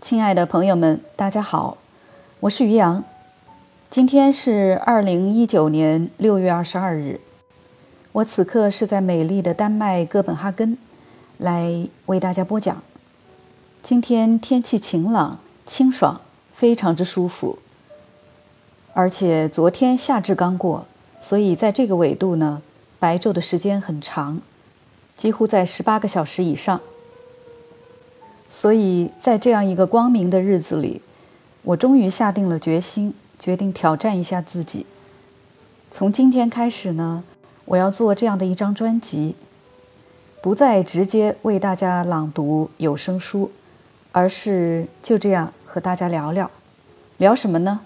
亲爱的朋友们，大家好，我是于洋。今天是二零一九年六月二十二日，我此刻是在美丽的丹麦哥本哈根，来为大家播讲。今天天气晴朗、清爽，非常之舒服。而且昨天夏至刚过，所以在这个纬度呢，白昼的时间很长，几乎在十八个小时以上。所以在这样一个光明的日子里，我终于下定了决心，决定挑战一下自己。从今天开始呢，我要做这样的一张专辑，不再直接为大家朗读有声书，而是就这样和大家聊聊。聊什么呢？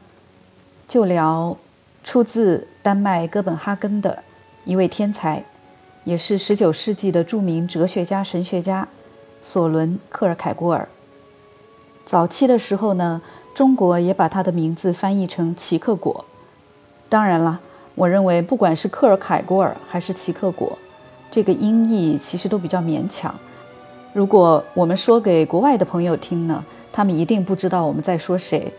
就聊出自丹麦哥本哈根的一位天才，也是19世纪的著名哲学家、神学家。索伦·克尔凯郭尔。早期的时候呢，中国也把他的名字翻译成齐克果。当然了，我认为不管是克尔凯郭尔还是齐克果，这个音译其实都比较勉强。如果我们说给国外的朋友听呢，他们一定不知道我们在说谁。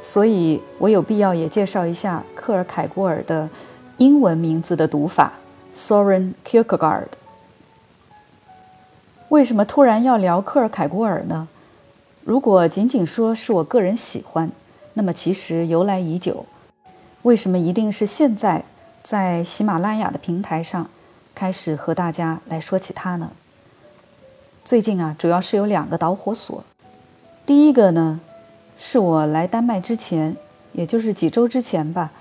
所以我有必要也介绍一下克尔凯郭尔的英文名字的读法：Soren Kierkegaard。为什么突然要聊克尔凯郭尔呢？如果仅仅说是我个人喜欢，那么其实由来已久。为什么一定是现在在喜马拉雅的平台上开始和大家来说起他呢？最近啊，主要是有两个导火索。第一个呢，是我来丹麦之前，也就是几周之前吧，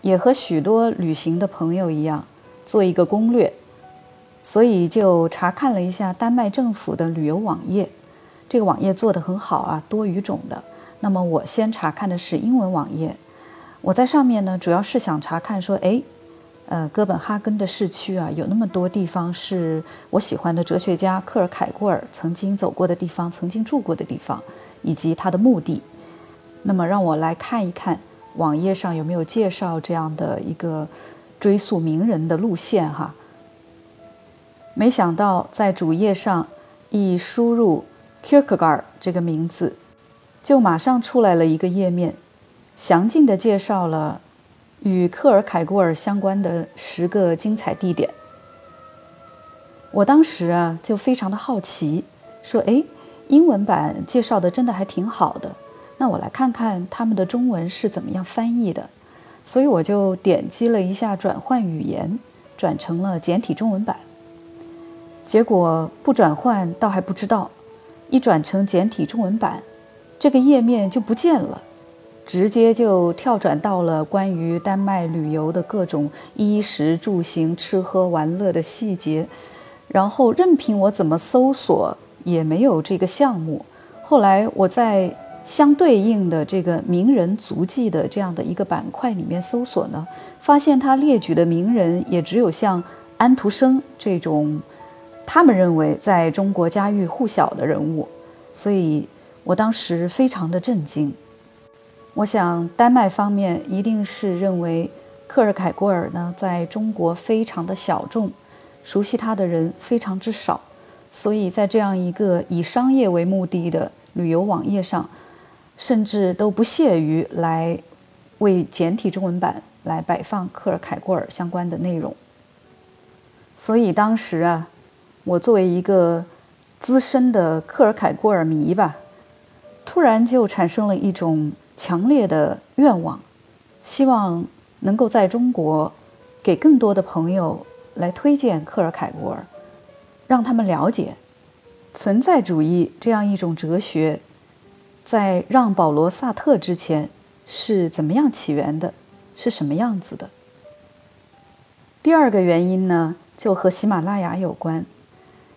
也和许多旅行的朋友一样，做一个攻略。所以就查看了一下丹麦政府的旅游网页，这个网页做得很好啊，多语种的。那么我先查看的是英文网页，我在上面呢，主要是想查看说，哎，呃，哥本哈根的市区啊，有那么多地方是我喜欢的哲学家克尔凯郭尔曾经走过的地方，曾经住过的地方，以及他的墓地。那么让我来看一看网页上有没有介绍这样的一个追溯名人的路线哈。没想到在主页上一输入 KIRKA 2这个名字，就马上出来了一个页面，详尽的介绍了与克尔凯郭尔相关的十个精彩地点。我当时啊就非常的好奇，说：“哎，英文版介绍的真的还挺好的，那我来看看他们的中文是怎么样翻译的。”所以我就点击了一下转换语言，转成了简体中文版。结果不转换倒还不知道，一转成简体中文版，这个页面就不见了，直接就跳转到了关于丹麦旅游的各种衣食住行、吃喝玩乐的细节，然后任凭我怎么搜索也没有这个项目。后来我在相对应的这个名人足迹的这样的一个板块里面搜索呢，发现他列举的名人也只有像安徒生这种。他们认为在中国家喻户晓的人物，所以我当时非常的震惊。我想丹麦方面一定是认为克尔凯郭尔呢在中国非常的小众，熟悉他的人非常之少，所以在这样一个以商业为目的的旅游网页上，甚至都不屑于来为简体中文版来摆放克尔凯郭尔相关的内容。所以当时啊。我作为一个资深的克尔凯郭尔迷吧，突然就产生了一种强烈的愿望，希望能够在中国给更多的朋友来推荐克尔凯郭尔，让他们了解存在主义这样一种哲学，在让保罗·萨特之前是怎么样起源的，是什么样子的。第二个原因呢，就和喜马拉雅有关。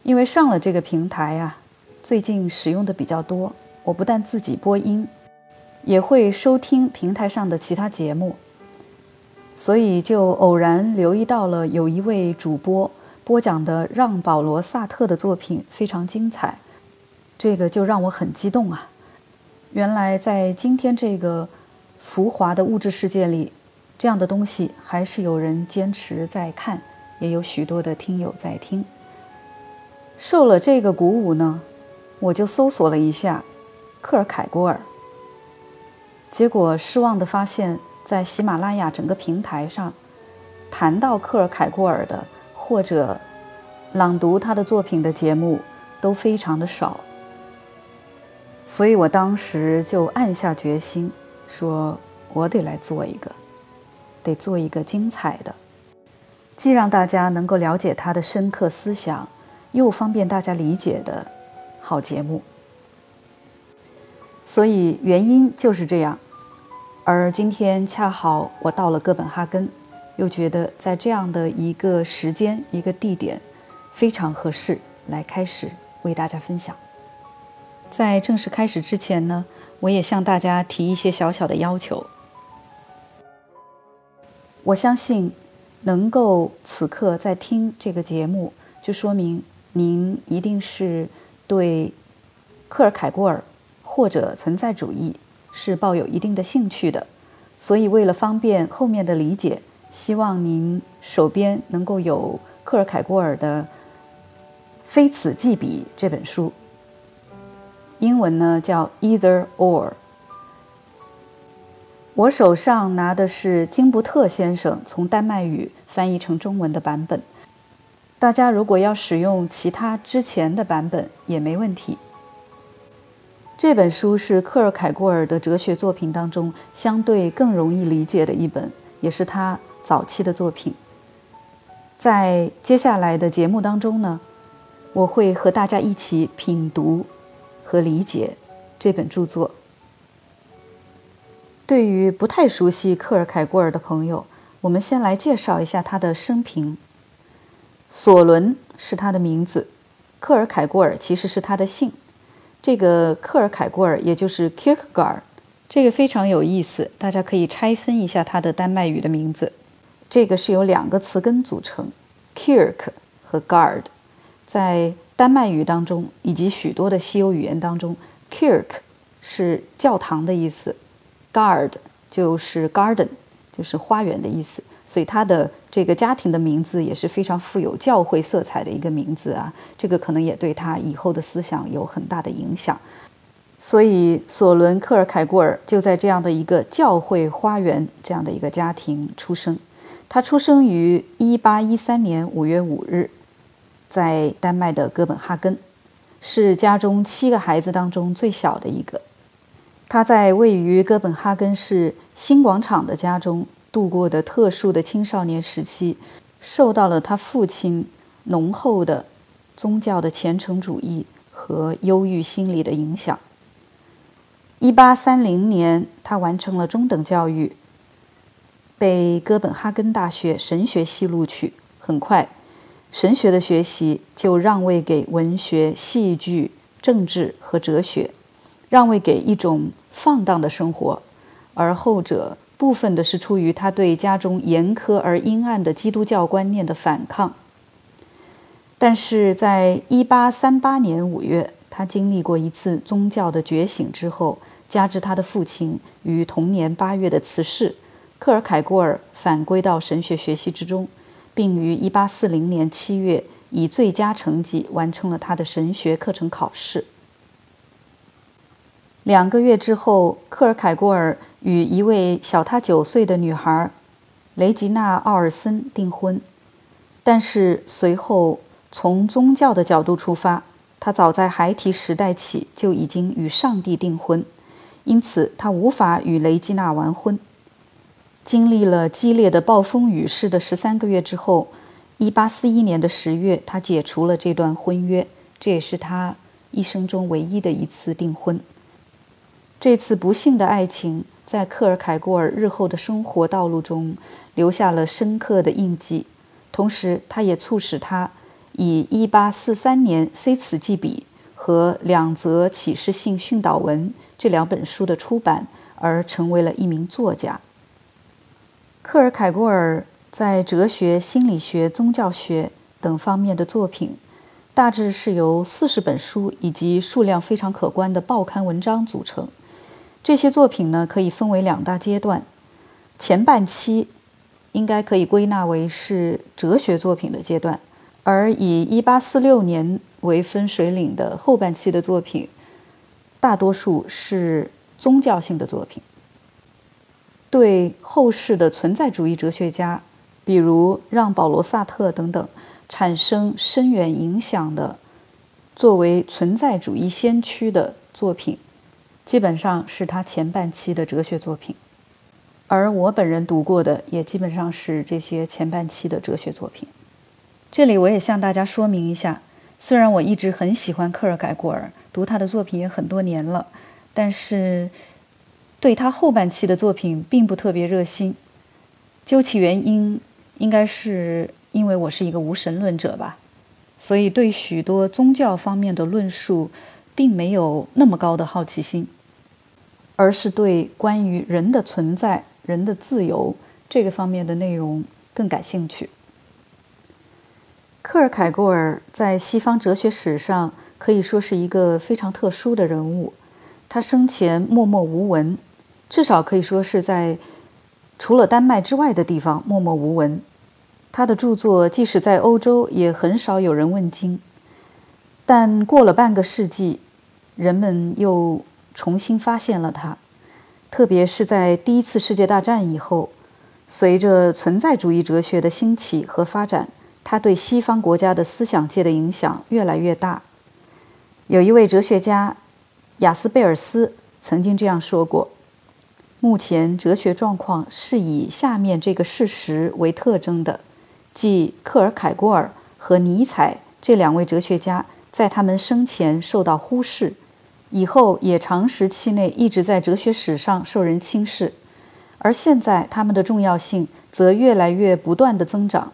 因为上了这个平台呀，最近使用的比较多。我不但自己播音，也会收听平台上的其他节目，所以就偶然留意到了有一位主播播讲的让·保罗·萨特的作品非常精彩，这个就让我很激动啊！原来在今天这个浮华的物质世界里，这样的东西还是有人坚持在看，也有许多的听友在听。受了这个鼓舞呢，我就搜索了一下克尔凯郭尔。结果失望地发现，在喜马拉雅整个平台上，谈到克尔凯郭尔的或者朗读他的作品的节目都非常的少。所以我当时就暗下决心，说我得来做一个，得做一个精彩的，既让大家能够了解他的深刻思想，又方便大家理解的好节目。所以原因就是这样。而今天恰好我到了哥本哈根，又觉得在这样的一个时间、一个地点，非常合适来开始为大家分享。在正式开始之前呢，我也向大家提一些小小的要求。我相信，能够此刻在听这个节目，就说明您一定是对克尔凯郭尔或者存在主义是抱有一定的兴趣的。所以，为了方便后面的理解，希望您手边能够有克尔凯郭尔的《非此即彼》这本书。英文呢叫 Either or。我手上拿的是金布特先生从丹麦语翻译成中文的版本。大家如果要使用其他之前的版本也没问题。这本书是克尔凯郭尔的哲学作品当中相对更容易理解的一本，也是他早期的作品。在接下来的节目当中呢，我会和大家一起品读。和理解这本著作。对于不太熟悉克尔凯郭尔的朋友，我们先来介绍一下他的生平。索伦是他的名字，克尔凯郭尔其实是他的姓。这个克尔凯郭尔也就是 kierkgaard 这个非常有意思，大家可以拆分一下他的丹麦语的名字。这个是由两个词根组成，Kirk 和 guard，在。丹麦语当中，以及许多的西欧语言当中，kirk 是教堂的意思，guard 就是 garden，就是花园的意思。所以他的这个家庭的名字也是非常富有教会色彩的一个名字啊。这个可能也对他以后的思想有很大的影响。所以索伦·克尔凯郭尔就在这样的一个教会花园这样的一个家庭出生。他出生于1813年5月5日。在丹麦的哥本哈根，是家中七个孩子当中最小的一个。他在位于哥本哈根市新广场的家中度过的特殊的青少年时期，受到了他父亲浓厚的宗教的虔诚主义和忧郁心理的影响。一八三零年，他完成了中等教育，被哥本哈根大学神学系录取。很快。神学的学习就让位给文学、戏剧、政治和哲学，让位给一种放荡的生活，而后者部分的是出于他对家中严苛而阴暗的基督教观念的反抗。但是在1838年5月，他经历过一次宗教的觉醒之后，加之他的父亲于同年8月的辞世，克尔凯郭尔返归到神学学习之中。并于1840年7月以最佳成绩完成了他的神学课程考试。两个月之后，克尔凯郭尔与一位小他九岁的女孩雷吉娜·奥尔森订婚。但是随后，从宗教的角度出发，他早在孩提时代起就已经与上帝订婚，因此他无法与雷吉娜完婚。经历了激烈的暴风雨式的十三个月之后，一八四一年的十月，他解除了这段婚约。这也是他一生中唯一的一次订婚。这次不幸的爱情在克尔凯郭尔日后的生活道路中留下了深刻的印记，同时，它也促使他以一八四三年《非此即彼》和两则启示性训导文这两本书的出版而成为了一名作家。克尔凯郭尔在哲学、心理学、宗教学等方面的作品，大致是由四十本书以及数量非常可观的报刊文章组成。这些作品呢，可以分为两大阶段。前半期应该可以归纳为是哲学作品的阶段，而以一八四六年为分水岭的后半期的作品，大多数是宗教性的作品。对后世的存在主义哲学家，比如让·保罗·萨特等等，产生深远影响的，作为存在主义先驱的作品，基本上是他前半期的哲学作品。而我本人读过的，也基本上是这些前半期的哲学作品。这里我也向大家说明一下，虽然我一直很喜欢克尔盖郭尔，读他的作品也很多年了，但是。对他后半期的作品并不特别热心，究其原因，应该是因为我是一个无神论者吧，所以对许多宗教方面的论述，并没有那么高的好奇心，而是对关于人的存在、人的自由这个方面的内容更感兴趣。克尔凯郭尔在西方哲学史上可以说是一个非常特殊的人物，他生前默默无闻。至少可以说是在除了丹麦之外的地方默默无闻。他的著作即使在欧洲也很少有人问津。但过了半个世纪，人们又重新发现了他，特别是在第一次世界大战以后，随着存在主义哲学的兴起和发展，他对西方国家的思想界的影响越来越大。有一位哲学家雅斯贝尔斯曾经这样说过。目前哲学状况是以下面这个事实为特征的，即克尔凯郭尔和尼采这两位哲学家在他们生前受到忽视，以后也长时期内一直在哲学史上受人轻视，而现在他们的重要性则越来越不断的增长。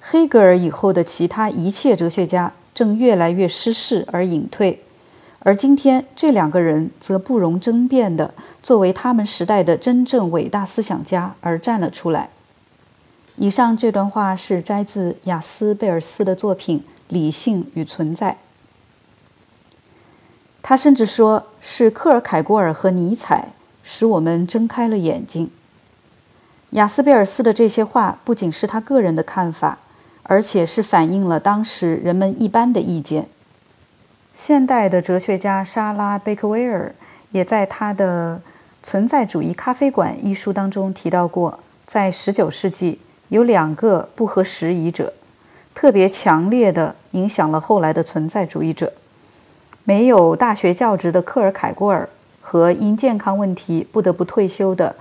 黑格尔以后的其他一切哲学家正越来越失势而隐退。而今天，这两个人则不容争辩地作为他们时代的真正伟大思想家而站了出来。以上这段话是摘自雅斯贝尔斯的作品《理性与存在》。他甚至说是克尔凯郭尔和尼采使我们睁开了眼睛。雅斯贝尔斯的这些话不仅是他个人的看法，而且是反映了当时人们一般的意见。现代的哲学家莎拉·贝克威尔也在他的《存在主义咖啡馆》一书当中提到过，在19世纪有两个不合时宜者，特别强烈地影响了后来的存在主义者：没有大学教职的克尔凯郭尔和因健康问题不得不退休的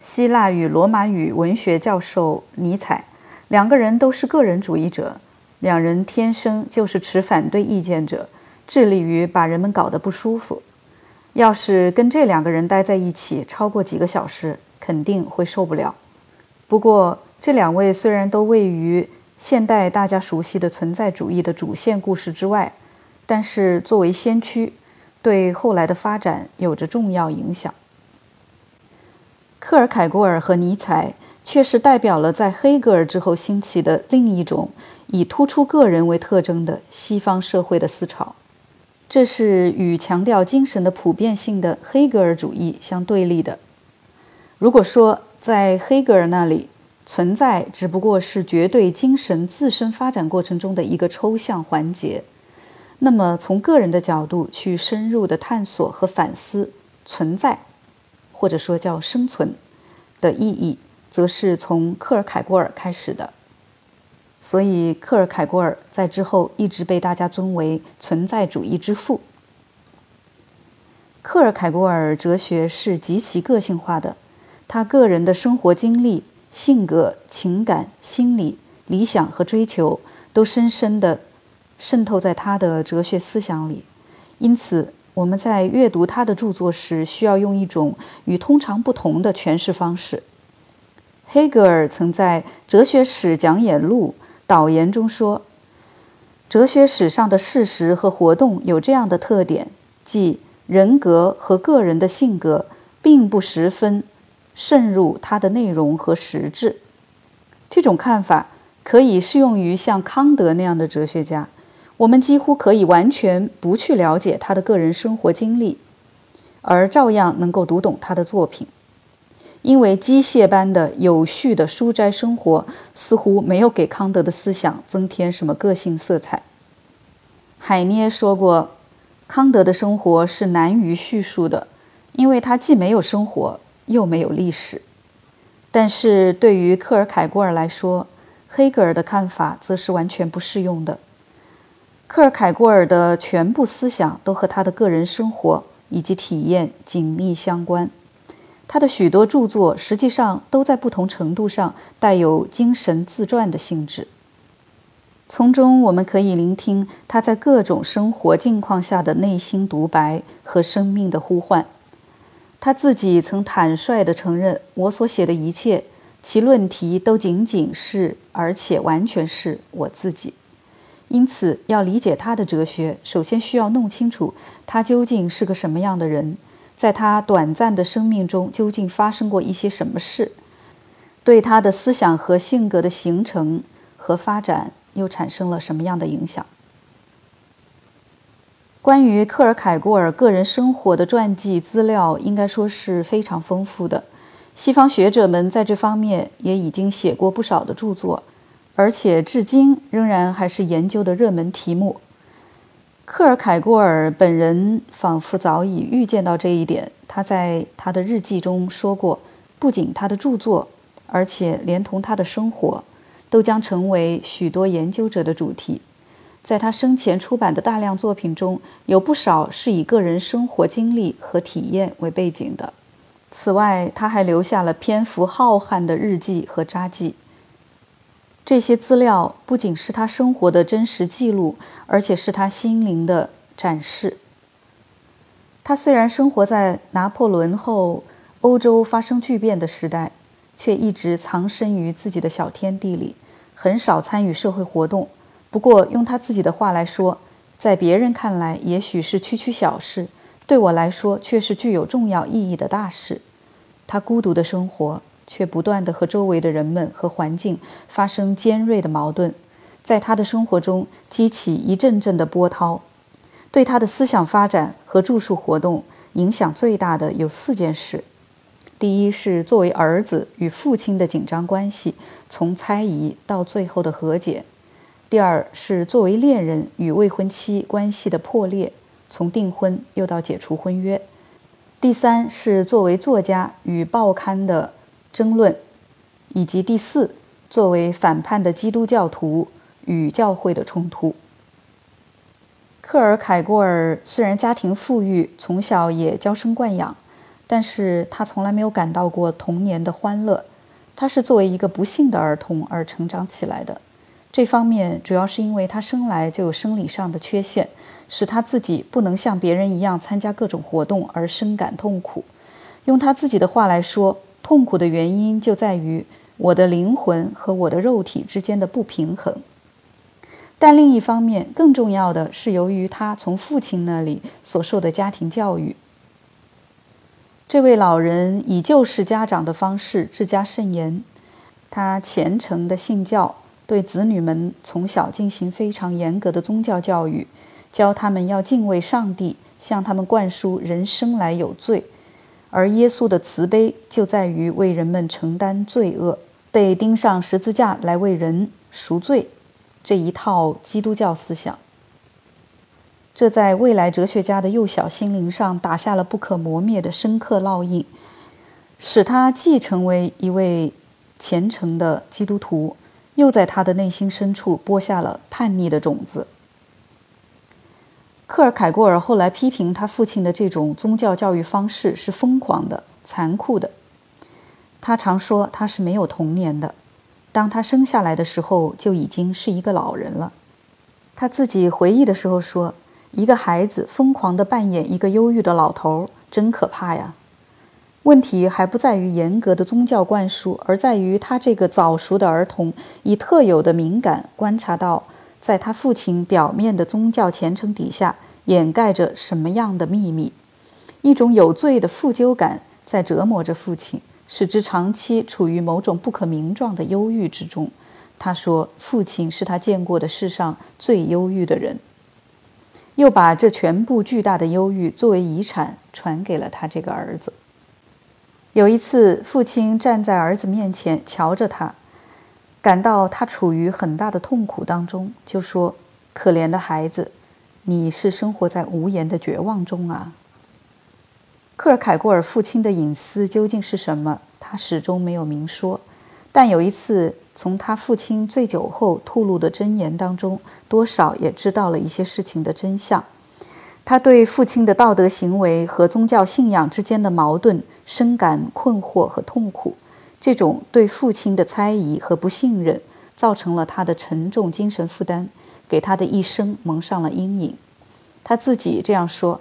希腊与罗马语文学教授尼采。两个人都是个人主义者，两人天生就是持反对意见者。致力于把人们搞得不舒服。要是跟这两个人待在一起超过几个小时，肯定会受不了。不过，这两位虽然都位于现代大家熟悉的存在主义的主线故事之外，但是作为先驱，对后来的发展有着重要影响。克尔凯郭尔和尼采却是代表了在黑格尔之后兴起的另一种以突出个人为特征的西方社会的思潮。这是与强调精神的普遍性的黑格尔主义相对立的。如果说在黑格尔那里，存在只不过是绝对精神自身发展过程中的一个抽象环节，那么从个人的角度去深入的探索和反思存在，或者说叫生存的意义，则是从克尔凯郭尔开始的。所以，克尔凯郭尔在之后一直被大家尊为存在主义之父。克尔凯郭尔哲学是极其个性化的，他个人的生活经历、性格、情感、心理、理想和追求都深深的渗透在他的哲学思想里。因此，我们在阅读他的著作时，需要用一种与通常不同的诠释方式。黑格尔曾在《哲学史讲演录》。导言中说，哲学史上的事实和活动有这样的特点，即人格和个人的性格并不十分渗入它的内容和实质。这种看法可以适用于像康德那样的哲学家。我们几乎可以完全不去了解他的个人生活经历，而照样能够读懂他的作品。因为机械般的有序的书斋生活似乎没有给康德的思想增添什么个性色彩。海涅说过：“康德的生活是难于叙述的，因为他既没有生活，又没有历史。但是对于克尔凯郭尔来说，黑格尔的看法则是完全不适用的。克尔凯郭尔的全部思想都和他的个人生活以及体验紧密相关。他的许多著作实际上都在不同程度上带有精神自传的性质。从中我们可以聆听他在各种生活境况下的内心独白和生命的呼唤。他自己曾坦率地承认：“我所写的一切，其论题都仅仅是，而且完全是我自己。”因此，要理解他的哲学，首先需要弄清楚他究竟是个什么样的人，在他短暂的生命中究竟发生过一些什么事，对他的思想和性格的形成和发展又产生了什么样的影响。关于克尔凯郭尔个人生活的传记资料，应该说是非常丰富的。西方学者们在这方面也已经写过不少的著作。而且至今仍然还是研究的热门题目。克尔凯郭尔本人仿佛早已预见到这一点。他在他的日记中说过，不仅他的著作，而且连同他的生活，都将成为许多研究者的主题。在他生前出版的大量作品中，有不少是以个人生活经历和体验为背景的。此外，他还留下了篇幅浩瀚的日记和札记。这些资料不仅是他生活的真实记录，而且是他心灵的展示。他虽然生活在拿破仑后欧洲发生巨变的时代，却一直藏身于自己的小天地里，很少参与社会活动。不过，用他自己的话来说，在别人看来也许是区区小事，对我来说却是具有重要意义的大事。他孤独的生活。却不断地和周围的人们和环境发生尖锐的矛盾，在他的生活中激起一阵阵的波涛。对他的思想发展和著述活动影响最大的有四件事：第一是作为儿子与父亲的紧张关系，从猜疑到最后的和解；第二是作为恋人与未婚妻关系的破裂，从订婚又到解除婚约；第三是作为作家与报刊的。争论，以及第四，作为反叛的基督教徒与教会的冲突。克尔凯郭尔虽然家庭富裕，从小也娇生惯养，但是他从来没有感到过童年的欢乐。他是作为一个不幸的儿童而成长起来的。这方面主要是因为他生来就有生理上的缺陷，使他自己不能像别人一样参加各种活动而深感痛苦。用他自己的话来说。痛苦的原因就在于我的灵魂和我的肉体之间的不平衡，但另一方面，更重要的是由于他从父亲那里所受的家庭教育。这位老人以旧式家长的方式治家甚严，他虔诚的信教，对子女们从小进行非常严格的宗教教育，教他们要敬畏上帝，向他们灌输人生来有罪。而耶稣的慈悲就在于为人们承担罪恶，被钉上十字架来为人赎罪，这一套基督教思想，这在未来哲学家的幼小心灵上打下了不可磨灭的深刻烙印，使他既成为一位虔诚的基督徒，又在他的内心深处播下了叛逆的种子。克尔凯郭尔后来批评他父亲的这种宗教教育方式是疯狂的、残酷的。他常说他是没有童年的，当他生下来的时候就已经是一个老人了。他自己回忆的时候说：“一个孩子疯狂地扮演一个忧郁的老头，真可怕呀！”问题还不在于严格的宗教灌输，而在于他这个早熟的儿童以特有的敏感观察到。在他父亲表面的宗教虔诚底下，掩盖着什么样的秘密？一种有罪的负疚感在折磨着父亲，使之长期处于某种不可名状的忧郁之中。他说：“父亲是他见过的世上最忧郁的人。”又把这全部巨大的忧郁作为遗产传给了他这个儿子。有一次，父亲站在儿子面前，瞧着他。感到他处于很大的痛苦当中，就说：“可怜的孩子，你是生活在无言的绝望中啊。克尔凯郭尔父亲的隐私究竟是什么？他始终没有明说。但有一次，从他父亲醉酒后吐露的真言当中，多少也知道了一些事情的真相。他对父亲的道德行为和宗教信仰之间的矛盾深感困惑和痛苦。这种对父亲的猜疑和不信任，造成了他的沉重精神负担，给他的一生蒙上了阴影。他自己这样说。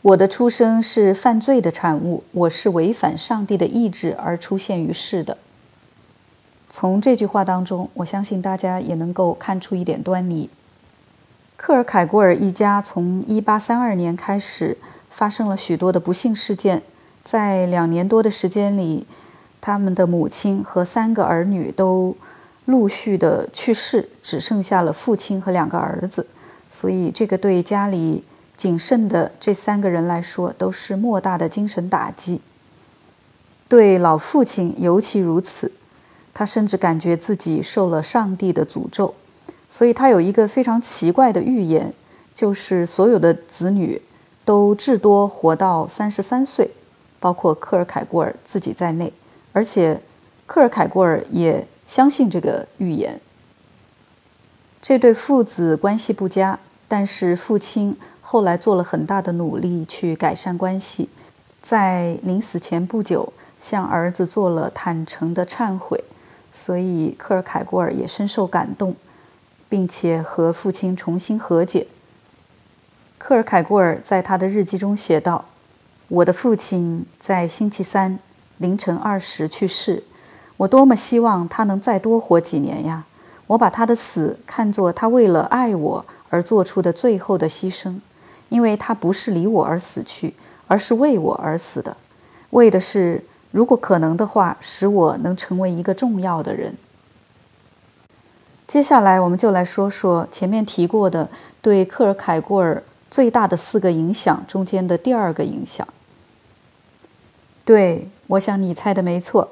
我的出生是犯罪的产物，我是违反上帝的意志而出现于世的。从这句话当中，我相信大家也能够看出一点端倪。克尔凯郭尔一家从1832年开始发生了许多的不幸事件，在两年多的时间里，他们的母亲和三个儿女都陆续的去世，只剩下了父亲和两个儿子，所以这个对家里。谨慎的这三个人来说，都是莫大的精神打击。对老父亲尤其如此，他甚至感觉自己受了上帝的诅咒。所以他有一个非常奇怪的预言，就是所有的子女都至多活到三十三岁，包括克尔凯郭尔自己在内。而且，克尔凯郭尔也相信这个预言。这对父子关系不佳，但是父亲。后来做了很大的努力去改善关系，在临死前不久向儿子做了坦诚的忏悔，所以克尔凯郭尔也深受感动，并且和父亲重新和解。克尔凯郭尔在他的日记中写道：“我的父亲在星期三凌晨二时去世，我多么希望他能再多活几年呀！我把他的死看作他为了爱我而做出的最后的牺牲。”因为他不是离我而死去，而是为我而死的，为的是如果可能的话，使我能成为一个重要的人。接下来，我们就来说说前面提过的对克尔凯郭尔最大的四个影响中间的第二个影响。对，我想你猜的没错，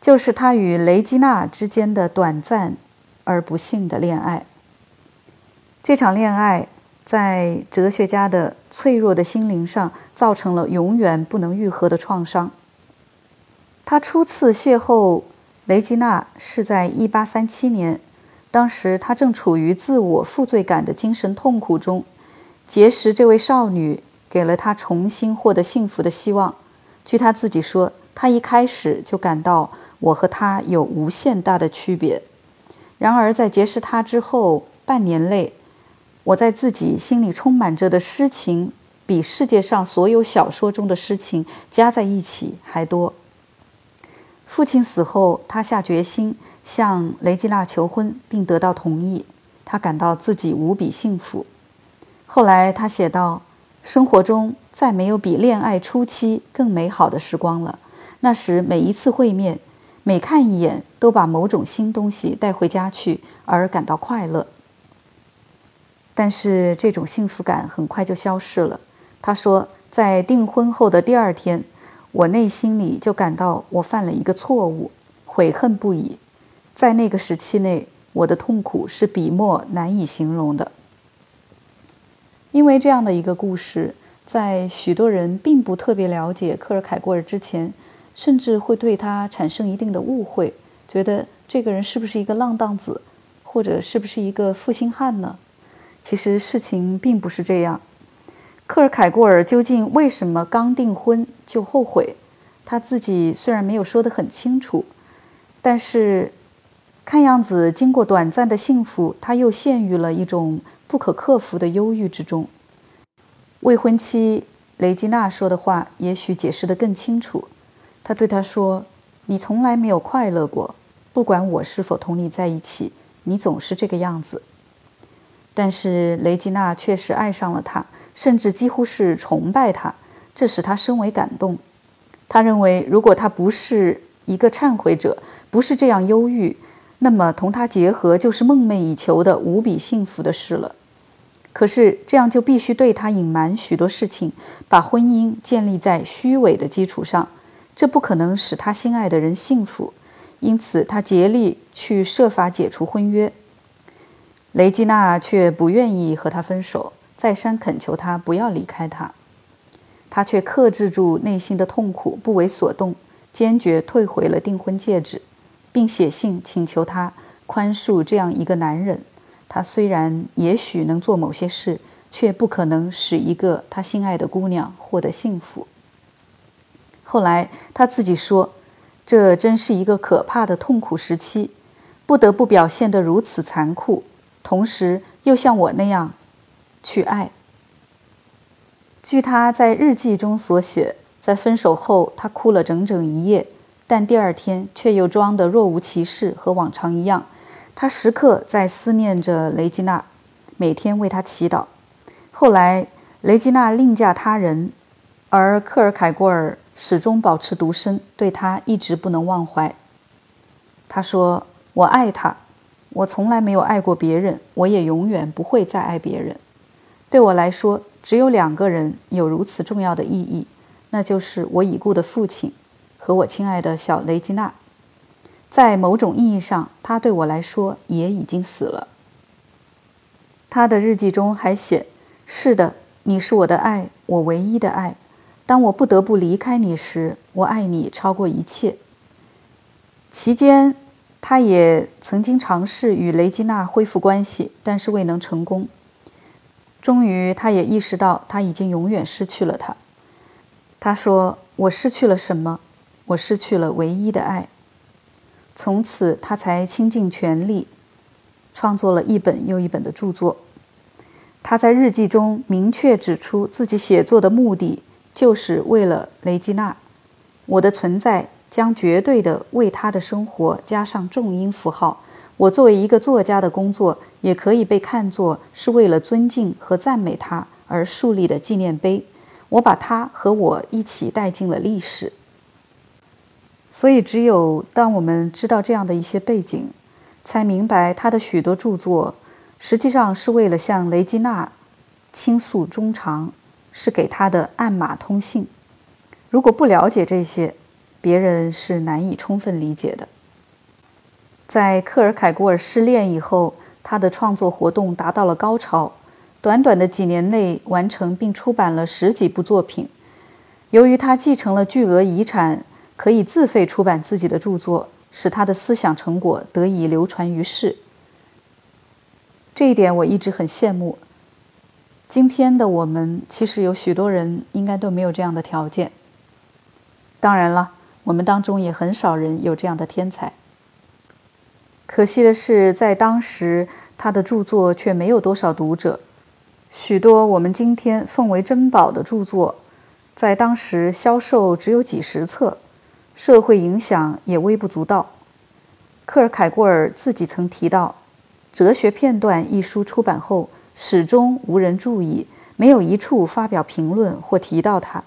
就是他与雷吉娜之间的短暂而不幸的恋爱。这场恋爱。在哲学家的脆弱的心灵上造成了永远不能愈合的创伤。他初次邂逅雷吉娜是在1837年，当时他正处于自我负罪感的精神痛苦中，结识这位少女给了他重新获得幸福的希望。据他自己说，他一开始就感到我和他有无限大的区别。然而在结识他之后半年内。我在自己心里充满着的诗情，比世界上所有小说中的诗情加在一起还多。父亲死后，他下决心向雷吉娜求婚，并得到同意。他感到自己无比幸福。后来他写道：“生活中再没有比恋爱初期更美好的时光了。那时每一次会面，每看一眼，都把某种新东西带回家去，而感到快乐。”但是这种幸福感很快就消失了。他说，在订婚后的第二天，我内心里就感到我犯了一个错误，悔恨不已。在那个时期内，我的痛苦是笔墨难以形容的。因为这样的一个故事，在许多人并不特别了解克尔凯郭尔之前，甚至会对他产生一定的误会，觉得这个人是不是一个浪荡子，或者是不是一个负心汉呢？其实事情并不是这样。克尔凯郭尔究竟为什么刚订婚就后悔？他自己虽然没有说得很清楚，但是看样子经过短暂的幸福，他又陷于了一种不可克服的忧郁之中。未婚妻雷吉娜说的话也许解释得更清楚。他对他说：“你从来没有快乐过，不管我是否同你在一起，你总是这个样子。”但是雷吉娜确实爱上了他，甚至几乎是崇拜他，这使他深为感动。他认为，如果他不是一个忏悔者，不是这样忧郁，那么同他结合就是梦寐以求的无比幸福的事了。可是这样就必须对他隐瞒许多事情，把婚姻建立在虚伪的基础上，这不可能使他心爱的人幸福。因此，他竭力去设法解除婚约。雷吉娜却不愿意和他分手，再三恳求他不要离开他。他却克制住内心的痛苦，不为所动，坚决退回了订婚戒指，并写信请求他宽恕这样一个男人。他虽然也许能做某些事，却不可能使一个他心爱的姑娘获得幸福。后来他自己说：“这真是一个可怕的痛苦时期，不得不表现得如此残酷，同时又像我那样去爱。”据他在日记中所写，在分手后，他哭了整整一夜，但第二天却又装得若无其事，和往常一样。他时刻在思念着雷吉娜，每天为她祈祷。后来，雷吉娜另嫁他人，而克尔凯郭尔始终保持独身，对他一直不能忘怀。他说：“我爱他，我从来没有爱过别人，我也永远不会再爱别人。对我来说。”只有两个人有如此重要的意义，那就是我已故的父亲和我亲爱的小雷吉娜。在某种意义上，他对我来说也已经死了。他的日记中还写：“是的，你是我的爱，我唯一的爱。当我不得不离开你时，我爱你超过一切。”期间，他也曾经尝试与雷吉娜恢复关系，但是未能成功。终于，他也意识到他已经永远失去了她。他说：“我失去了什么？我失去了唯一的爱。”从此，他才倾尽全力，创作了一本又一本的著作。他在日记中明确指出，自己写作的目的就是为了雷吉娜。我的存在将绝对的为他的生活加上重音符号。我作为一个作家的工作，也可以被看作是为了尊敬和赞美他而树立的纪念碑。我把他和我一起带进了历史。所以，只有当我们知道这样的一些背景，才明白他的许多著作实际上是为了向雷吉娜倾诉衷肠，是给他的暗码通信。如果不了解这些，别人是难以充分理解的。在克尔凯郭尔失恋以后，他的创作活动达到了高潮，短短的几年内完成并出版了十几部作品。由于他继承了巨额遗产，可以自费出版自己的著作，使他的思想成果得以流传于世。这一点我一直很羡慕。今天的我们，其实有许多人应该都没有这样的条件。当然了，我们当中也很少人有这样的天才。可惜的是，在当时，他的著作却没有多少读者。许多我们今天奉为珍宝的著作，在当时销售只有几十册，社会影响也微不足道。克尔凯郭尔自己曾提到，《哲学片段》一书出版后，始终无人注意，没有一处发表评论或提到他。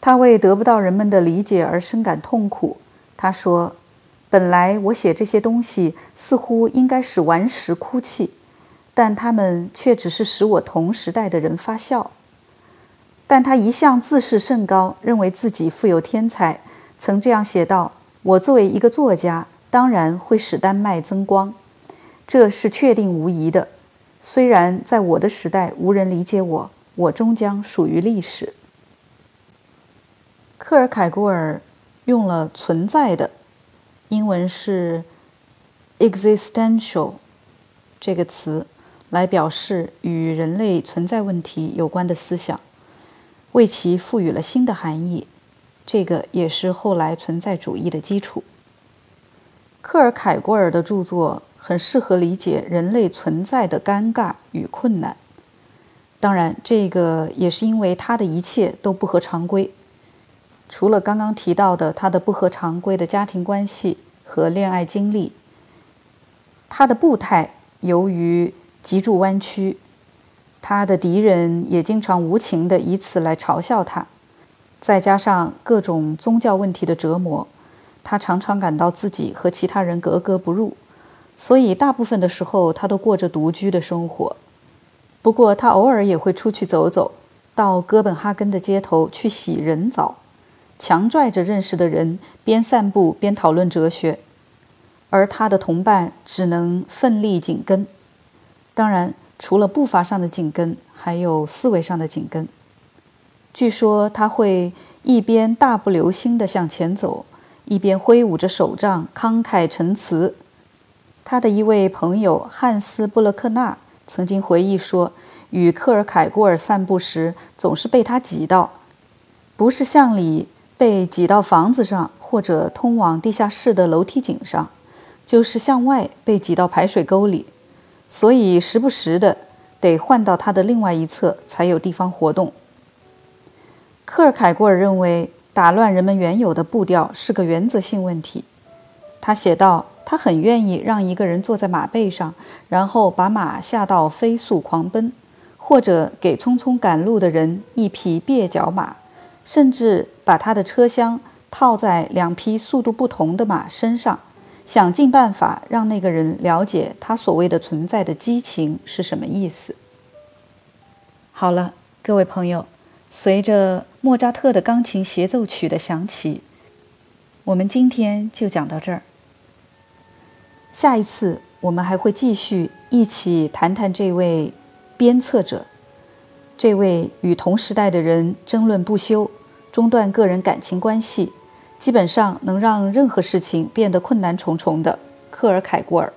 他为得不到人们的理解而深感痛苦。他说。本来我写这些东西似乎应该使顽石哭泣，但他们却只是使我同时代的人发笑。但他一向自视甚高，认为自己富有天才，曾这样写道：“我作为一个作家，当然会使丹麦增光，这是确定无疑的。虽然在我的时代无人理解我，我终将属于历史。”克尔凯郭尔用了“存在的”。英文是 “existential” 这个词，来表示与人类存在问题有关的思想，为其赋予了新的含义。这个也是后来存在主义的基础。克尔凯郭尔的著作很适合理解人类存在的尴尬与困难。当然，这个也是因为他的一切都不合常规。除了刚刚提到的他的不合常规的家庭关系和恋爱经历，他的步态由于脊柱弯曲，他的敌人也经常无情地以此来嘲笑他，再加上各种宗教问题的折磨，他常常感到自己和其他人格格不入，所以大部分的时候他都过着独居的生活。不过他偶尔也会出去走走，到哥本哈根的街头去洗人澡。强拽着认识的人，边散步边讨论哲学，而他的同伴只能奋力紧跟。当然，除了步伐上的紧跟，还有思维上的紧跟。据说他会一边大步流星地向前走，一边挥舞着手杖，慷慨陈词。他的一位朋友汉斯·布勒克纳曾经回忆说，与克尔凯郭尔散步时，总是被他挤到，不是向里被挤到房子上或者通往地下室的楼梯井上，就是向外被挤到排水沟里，所以时不时的得换到他的另外一侧才有地方活动。克尔凯郭尔认为，打乱人们原有的步调是个原则性问题。他写道：“他很愿意让一个人坐在马背上，然后把马吓到飞速狂奔，或者给匆匆赶路的人一匹蹩脚马，甚至把他的车厢套在两匹速度不同的马身上，想尽办法让那个人了解他所谓的存在的激情是什么意思。”好了，各位朋友。随着莫扎特的钢琴协奏曲的响起，我们今天就讲到这儿。下一次我们还会继续一起谈谈这位鞭策者，这位与同时代的人争论不休、中断个人感情关系，基本上能让任何事情变得困难重重的克尔凯郭尔。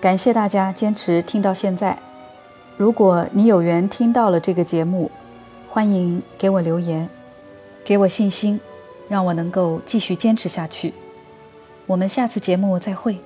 感谢大家坚持听到现在。如果你有缘听到了这个节目，欢迎给我留言，给我信心，让我能够继续坚持下去。我们下次节目再会。